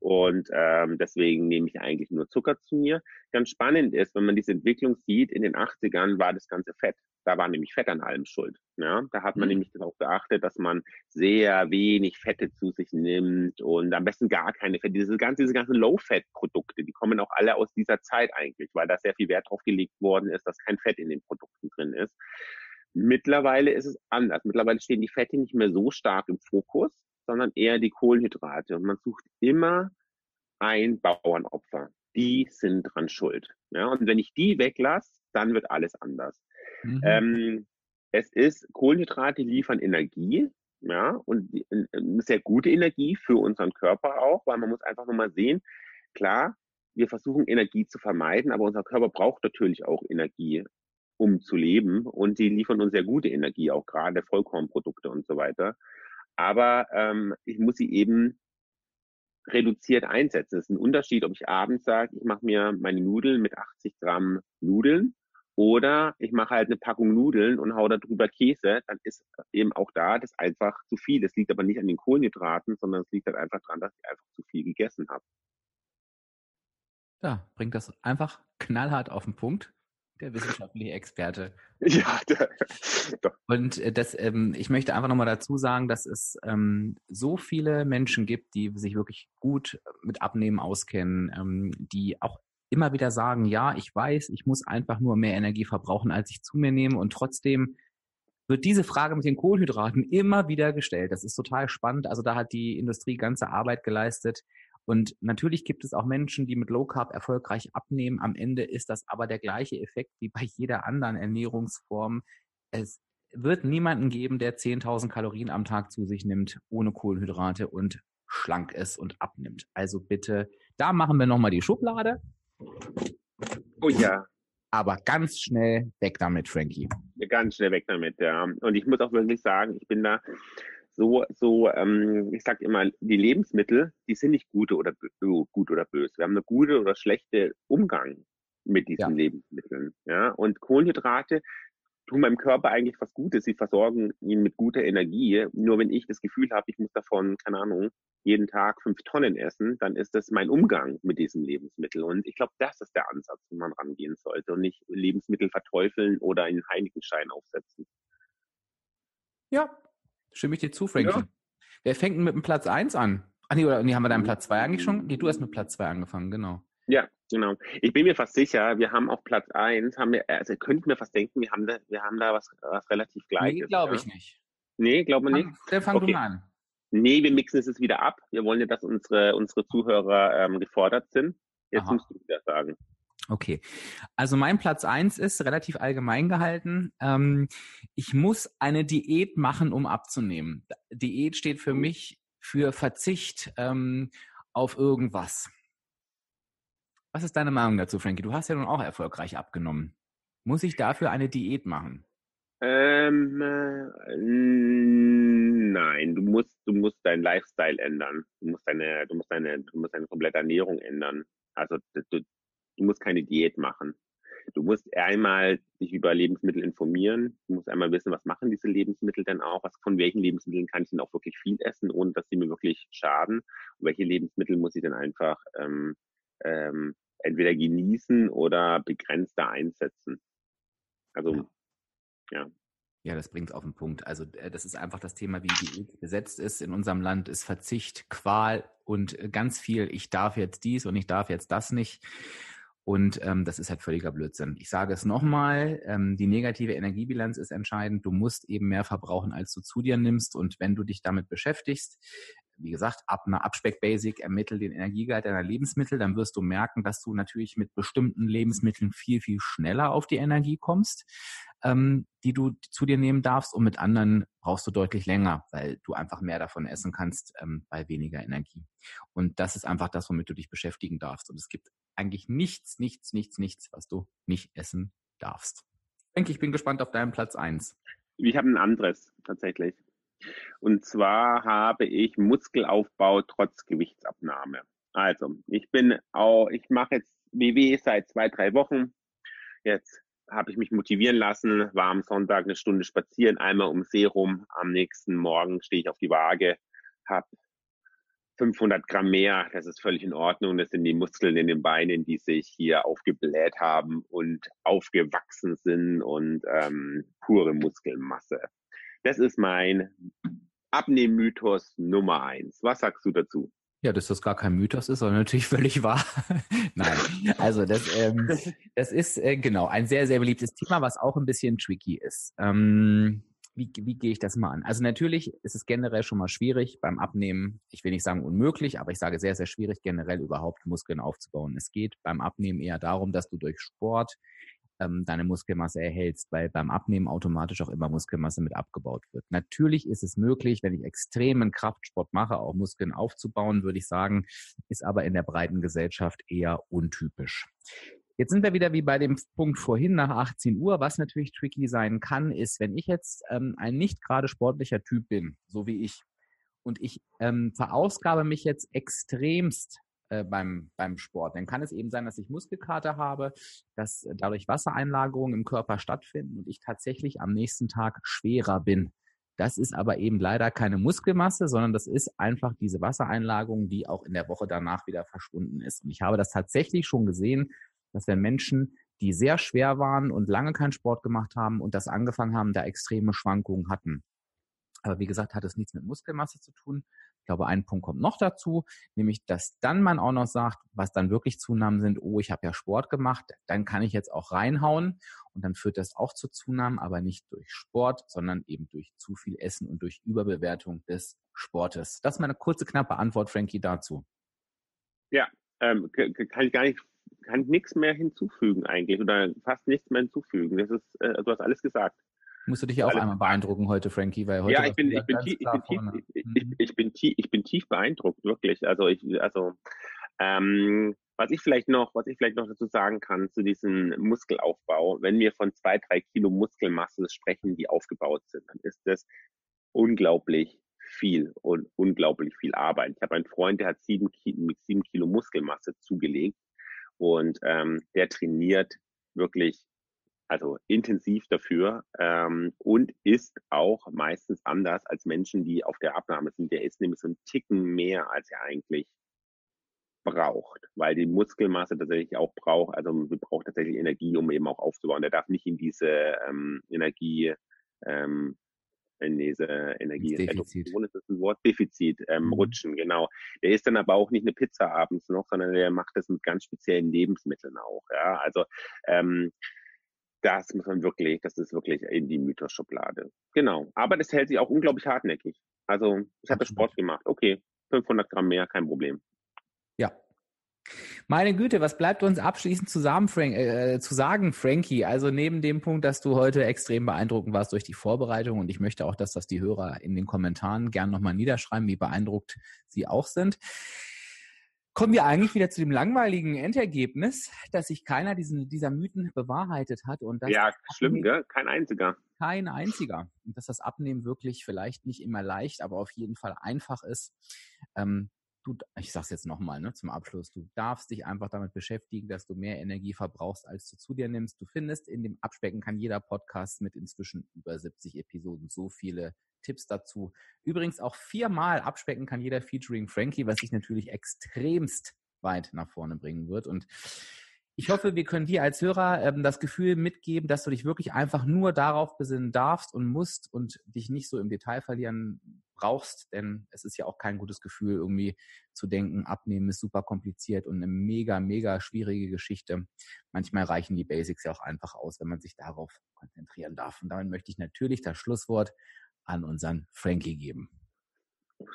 und ähm, deswegen nehme ich eigentlich nur Zucker zu mir. Ganz spannend ist, wenn man diese Entwicklung sieht, in den 80ern war das ganze Fett. Da war nämlich Fett an allem schuld. Ja? Da hat man mhm. nämlich darauf geachtet, dass man sehr wenig Fette zu sich nimmt und am besten gar keine Fette. Diese, ganze, diese ganzen Low-Fat-Produkte, die kommen auch alle aus dieser Zeit eigentlich, weil da sehr viel Wert drauf gelegt worden ist, dass kein Fett in den Produkten drin ist. Mittlerweile ist es anders. Mittlerweile stehen die Fette nicht mehr so stark im Fokus, sondern eher die Kohlenhydrate. Und man sucht immer ein Bauernopfer. Die sind dran schuld. Ja, und wenn ich die weglasse, dann wird alles anders. Mhm. Ähm, es ist, Kohlenhydrate liefern Energie, ja, und eine sehr gute Energie für unseren Körper auch, weil man muss einfach nochmal sehen, klar, wir versuchen Energie zu vermeiden, aber unser Körper braucht natürlich auch Energie, um zu leben und die liefern uns sehr gute Energie, auch gerade Vollkornprodukte und so weiter aber ähm, ich muss sie eben reduziert einsetzen. Es ist ein Unterschied, ob ich abends sage, ich mache mir meine Nudeln mit 80 Gramm Nudeln oder ich mache halt eine Packung Nudeln und hau da drüber Käse, dann ist eben auch da das einfach zu viel. Das liegt aber nicht an den Kohlenhydraten, sondern es liegt halt einfach daran, dass ich einfach zu viel gegessen habe. Ja, bringt das einfach knallhart auf den Punkt der wissenschaftliche Experte. Ja, der, doch. Und äh, das, ähm, ich möchte einfach nochmal dazu sagen, dass es ähm, so viele Menschen gibt, die sich wirklich gut mit Abnehmen auskennen, ähm, die auch immer wieder sagen, ja, ich weiß, ich muss einfach nur mehr Energie verbrauchen, als ich zu mir nehme und trotzdem wird diese Frage mit den Kohlenhydraten immer wieder gestellt. Das ist total spannend. Also da hat die Industrie ganze Arbeit geleistet, und natürlich gibt es auch Menschen, die mit Low Carb erfolgreich abnehmen. Am Ende ist das aber der gleiche Effekt wie bei jeder anderen Ernährungsform. Es wird niemanden geben, der 10.000 Kalorien am Tag zu sich nimmt, ohne Kohlenhydrate und schlank ist und abnimmt. Also bitte, da machen wir nochmal die Schublade. Oh ja. Aber ganz schnell weg damit, Frankie. Ganz schnell weg damit, ja. Und ich muss auch wirklich sagen, ich bin da so, so ähm, ich sage immer, die Lebensmittel, die sind nicht gute oder gut oder böse. Wir haben eine gute oder schlechte Umgang mit diesen ja. Lebensmitteln. Ja? Und Kohlenhydrate tun meinem Körper eigentlich was Gutes. Sie versorgen ihn mit guter Energie. Nur wenn ich das Gefühl habe, ich muss davon, keine Ahnung, jeden Tag fünf Tonnen essen, dann ist das mein Umgang mit diesem Lebensmittel. Und ich glaube, das ist der Ansatz, wo man rangehen sollte und nicht Lebensmittel verteufeln oder einen Heiligenschein aufsetzen. Ja, Stimme ich dir zu, Frankie. Ja. Wer fängt denn mit dem Platz 1 an? Ach nee, oder nee, haben wir deinen Platz 2 eigentlich schon? Nee, du hast mit Platz 2 angefangen, genau. Ja, genau. Ich bin mir fast sicher, wir haben auf Platz 1, haben wir, also könnt mir fast denken, wir haben da, wir haben da was, was relativ Gleiches. Nee, glaube ja. ich nicht. Nee, glaube man nicht. Dann fang okay. du mal an. Nee, wir mixen es jetzt wieder ab. Wir wollen ja, dass unsere, unsere Zuhörer ähm, gefordert sind. Jetzt Aha. musst du wieder sagen. Okay. Also mein Platz eins ist relativ allgemein gehalten. Ähm, ich muss eine Diät machen, um abzunehmen. Diät steht für mich für Verzicht ähm, auf irgendwas. Was ist deine Meinung dazu, Frankie? Du hast ja nun auch erfolgreich abgenommen. Muss ich dafür eine Diät machen? Ähm, äh, nein, du musst, du musst deinen Lifestyle ändern. Du musst deine, du musst deine, du musst deine komplette Ernährung ändern. Also du, du musst keine Diät machen. Du musst einmal dich über Lebensmittel informieren. Du musst einmal wissen, was machen diese Lebensmittel denn auch? Was, von welchen Lebensmitteln kann ich denn auch wirklich viel essen, ohne dass sie mir wirklich schaden? Und welche Lebensmittel muss ich denn einfach ähm, ähm, entweder genießen oder begrenzter einsetzen? Also, ja. ja. Ja, das bringt es auf den Punkt. Also äh, das ist einfach das Thema, wie Diät gesetzt ist in unserem Land, ist Verzicht, Qual und äh, ganz viel, ich darf jetzt dies und ich darf jetzt das nicht. Und ähm, das ist halt völliger Blödsinn. Ich sage es nochmal, ähm, die negative Energiebilanz ist entscheidend. Du musst eben mehr verbrauchen, als du zu dir nimmst. Und wenn du dich damit beschäftigst, wie gesagt, ab einer Abspeck-Basic ermittel den Energiegehalt deiner Lebensmittel, dann wirst du merken, dass du natürlich mit bestimmten Lebensmitteln viel, viel schneller auf die Energie kommst, ähm, die du zu dir nehmen darfst. Und mit anderen brauchst du deutlich länger, weil du einfach mehr davon essen kannst ähm, bei weniger Energie. Und das ist einfach das, womit du dich beschäftigen darfst. Und es gibt eigentlich nichts, nichts, nichts, nichts, was du nicht essen darfst. Ich denke, ich bin gespannt auf deinen Platz eins. Ich habe ein anderes tatsächlich. Und zwar habe ich Muskelaufbau trotz Gewichtsabnahme. Also, ich bin auch, ich mache jetzt WW seit zwei, drei Wochen. Jetzt habe ich mich motivieren lassen, war am Sonntag eine Stunde spazieren, einmal um See rum. Am nächsten Morgen stehe ich auf die Waage, habe 500 Gramm mehr, das ist völlig in Ordnung. Das sind die Muskeln in den Beinen, die sich hier aufgebläht haben und aufgewachsen sind und ähm, pure Muskelmasse. Das ist mein Abnehmmythos Nummer eins. Was sagst du dazu? Ja, dass das gar kein Mythos ist, sondern natürlich völlig wahr. Nein, also das, ähm, das ist äh, genau ein sehr, sehr beliebtes Thema, was auch ein bisschen tricky ist. Ähm, wie, wie gehe ich das mal an? Also natürlich ist es generell schon mal schwierig beim Abnehmen. Ich will nicht sagen unmöglich, aber ich sage sehr, sehr schwierig, generell überhaupt Muskeln aufzubauen. Es geht beim Abnehmen eher darum, dass du durch Sport ähm, deine Muskelmasse erhältst, weil beim Abnehmen automatisch auch immer Muskelmasse mit abgebaut wird. Natürlich ist es möglich, wenn ich extremen Kraftsport mache, auch Muskeln aufzubauen, würde ich sagen, ist aber in der breiten Gesellschaft eher untypisch. Jetzt sind wir wieder wie bei dem Punkt vorhin nach 18 Uhr. Was natürlich tricky sein kann, ist, wenn ich jetzt ähm, ein nicht gerade sportlicher Typ bin, so wie ich, und ich ähm, verausgabe mich jetzt extremst äh, beim, beim Sport, dann kann es eben sein, dass ich Muskelkater habe, dass dadurch Wassereinlagerungen im Körper stattfinden und ich tatsächlich am nächsten Tag schwerer bin. Das ist aber eben leider keine Muskelmasse, sondern das ist einfach diese Wassereinlagerung, die auch in der Woche danach wieder verschwunden ist. Und ich habe das tatsächlich schon gesehen, dass wenn Menschen, die sehr schwer waren und lange keinen Sport gemacht haben und das angefangen haben, da extreme Schwankungen hatten. Aber wie gesagt, hat es nichts mit Muskelmasse zu tun. Ich glaube, ein Punkt kommt noch dazu, nämlich, dass dann man auch noch sagt, was dann wirklich Zunahmen sind, oh, ich habe ja Sport gemacht, dann kann ich jetzt auch reinhauen und dann führt das auch zu Zunahmen, aber nicht durch Sport, sondern eben durch zu viel Essen und durch Überbewertung des Sportes. Das ist meine kurze, knappe Antwort, Frankie, dazu. Ja, ähm, kann ich gar nicht kann nichts mehr hinzufügen eigentlich oder fast nichts mehr hinzufügen. Das ist, äh, du hast alles gesagt. Musst du dich auch alles einmal beeindrucken heute, Frankie, weil heute. Ja, ich bin, ich bin, tief, ich, bin tief, ich, mhm. ich, bin tief, ich bin tief beeindruckt, wirklich. Also ich, also ähm, was ich vielleicht noch, was ich vielleicht noch dazu sagen kann zu diesem Muskelaufbau, wenn wir von zwei, drei Kilo Muskelmasse sprechen, die aufgebaut sind, dann ist das unglaublich viel und unglaublich viel Arbeit. Ich habe einen Freund, der hat sieben Kilo, mit sieben Kilo Muskelmasse zugelegt und ähm, der trainiert wirklich also intensiv dafür ähm, und ist auch meistens anders als Menschen, die auf der Abnahme sind. Der ist nämlich so ein Ticken mehr, als er eigentlich braucht, weil die Muskelmasse tatsächlich auch braucht, also wir braucht tatsächlich Energie, um eben auch aufzubauen. Der darf nicht in diese ähm, Energie ähm, in diese Energiereduktion ist das ein Wort, Defizit ähm, mhm. rutschen, genau. Der isst dann aber auch nicht eine Pizza abends noch, sondern der macht das mit ganz speziellen Lebensmitteln auch. Ja, also ähm, das muss man wirklich, das ist wirklich in die Mythos-Schublade. Genau. Aber das hält sich auch unglaublich hartnäckig. Also ich habe Sport gemacht. Okay, 500 Gramm mehr, kein Problem. Ja, meine Güte, was bleibt uns abschließend zusammen, Frank, äh, zu sagen, Frankie? Also neben dem Punkt, dass du heute extrem beeindruckend warst durch die Vorbereitung und ich möchte auch, dass das die Hörer in den Kommentaren gern nochmal niederschreiben, wie beeindruckt sie auch sind kommen wir eigentlich wieder zu dem langweiligen Endergebnis, dass sich keiner diesen, dieser Mythen bewahrheitet hat. Und dass ja, schlimm, gell? Kein einziger. Kein einziger. Und dass das Abnehmen wirklich vielleicht nicht immer leicht, aber auf jeden Fall einfach ist. Ähm, du, ich sag's jetzt nochmal, ne, zum Abschluss, du darfst dich einfach damit beschäftigen, dass du mehr Energie verbrauchst, als du zu dir nimmst. Du findest in dem Abspecken kann jeder Podcast mit inzwischen über 70 Episoden so viele Tipps dazu. Übrigens auch viermal abspecken kann jeder featuring Frankie, was sich natürlich extremst weit nach vorne bringen wird. Und ich hoffe, wir können dir als Hörer ähm, das Gefühl mitgeben, dass du dich wirklich einfach nur darauf besinnen darfst und musst und dich nicht so im Detail verlieren brauchst, denn es ist ja auch kein gutes Gefühl, irgendwie zu denken, abnehmen ist super kompliziert und eine mega, mega schwierige Geschichte. Manchmal reichen die Basics ja auch einfach aus, wenn man sich darauf konzentrieren darf. Und damit möchte ich natürlich das Schlusswort an unseren Frankie geben.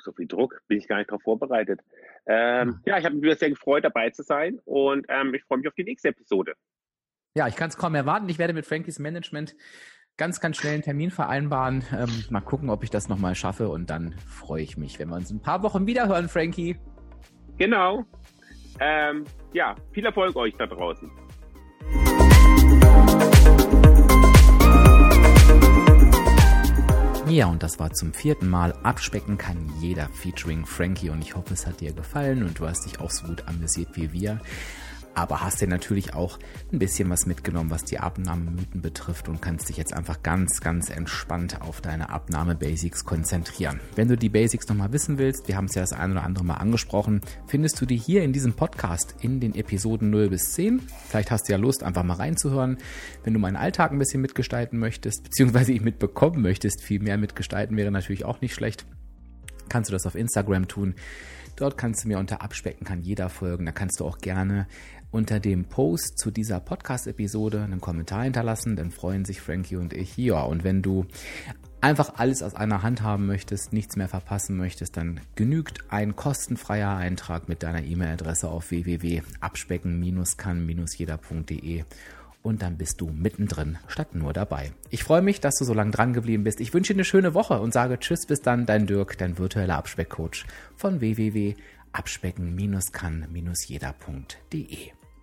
So viel Druck, bin ich gar nicht darauf vorbereitet. Ähm, ja. ja, ich habe mich sehr gefreut, dabei zu sein und ähm, ich freue mich auf die nächste Episode. Ja, ich kann es kaum erwarten. Ich werde mit Frankies Management ganz, ganz schnell einen Termin vereinbaren. Ähm, mal gucken, ob ich das nochmal schaffe und dann freue ich mich, wenn wir uns in ein paar Wochen wieder hören, Frankie. Genau. Ähm, ja, viel Erfolg euch da draußen. Ja, und das war zum vierten Mal. Abspecken kann jeder featuring Frankie und ich hoffe, es hat dir gefallen und du hast dich auch so gut amüsiert wie wir aber hast dir natürlich auch ein bisschen was mitgenommen, was die Abnahmemythen betrifft und kannst dich jetzt einfach ganz, ganz entspannt auf deine Abnahme-Basics konzentrieren. Wenn du die Basics nochmal wissen willst, wir haben es ja das ein oder andere Mal angesprochen, findest du die hier in diesem Podcast in den Episoden 0 bis 10. Vielleicht hast du ja Lust, einfach mal reinzuhören. Wenn du meinen Alltag ein bisschen mitgestalten möchtest, beziehungsweise ich mitbekommen möchtest, viel mehr mitgestalten wäre natürlich auch nicht schlecht, kannst du das auf Instagram tun. Dort kannst du mir unter Abspecken kann jeder folgen. Da kannst du auch gerne unter dem Post zu dieser Podcast-Episode einen Kommentar hinterlassen, dann freuen sich Frankie und ich. Ja, und wenn du einfach alles aus einer Hand haben möchtest, nichts mehr verpassen möchtest, dann genügt ein kostenfreier Eintrag mit deiner E-Mail-Adresse auf www.abspecken-kann-jeder.de und dann bist du mittendrin statt nur dabei. Ich freue mich, dass du so lange dran geblieben bist. Ich wünsche dir eine schöne Woche und sage Tschüss bis dann, dein Dirk, dein virtueller Abspeckcoach von www.abspecken-kann-jeder.de.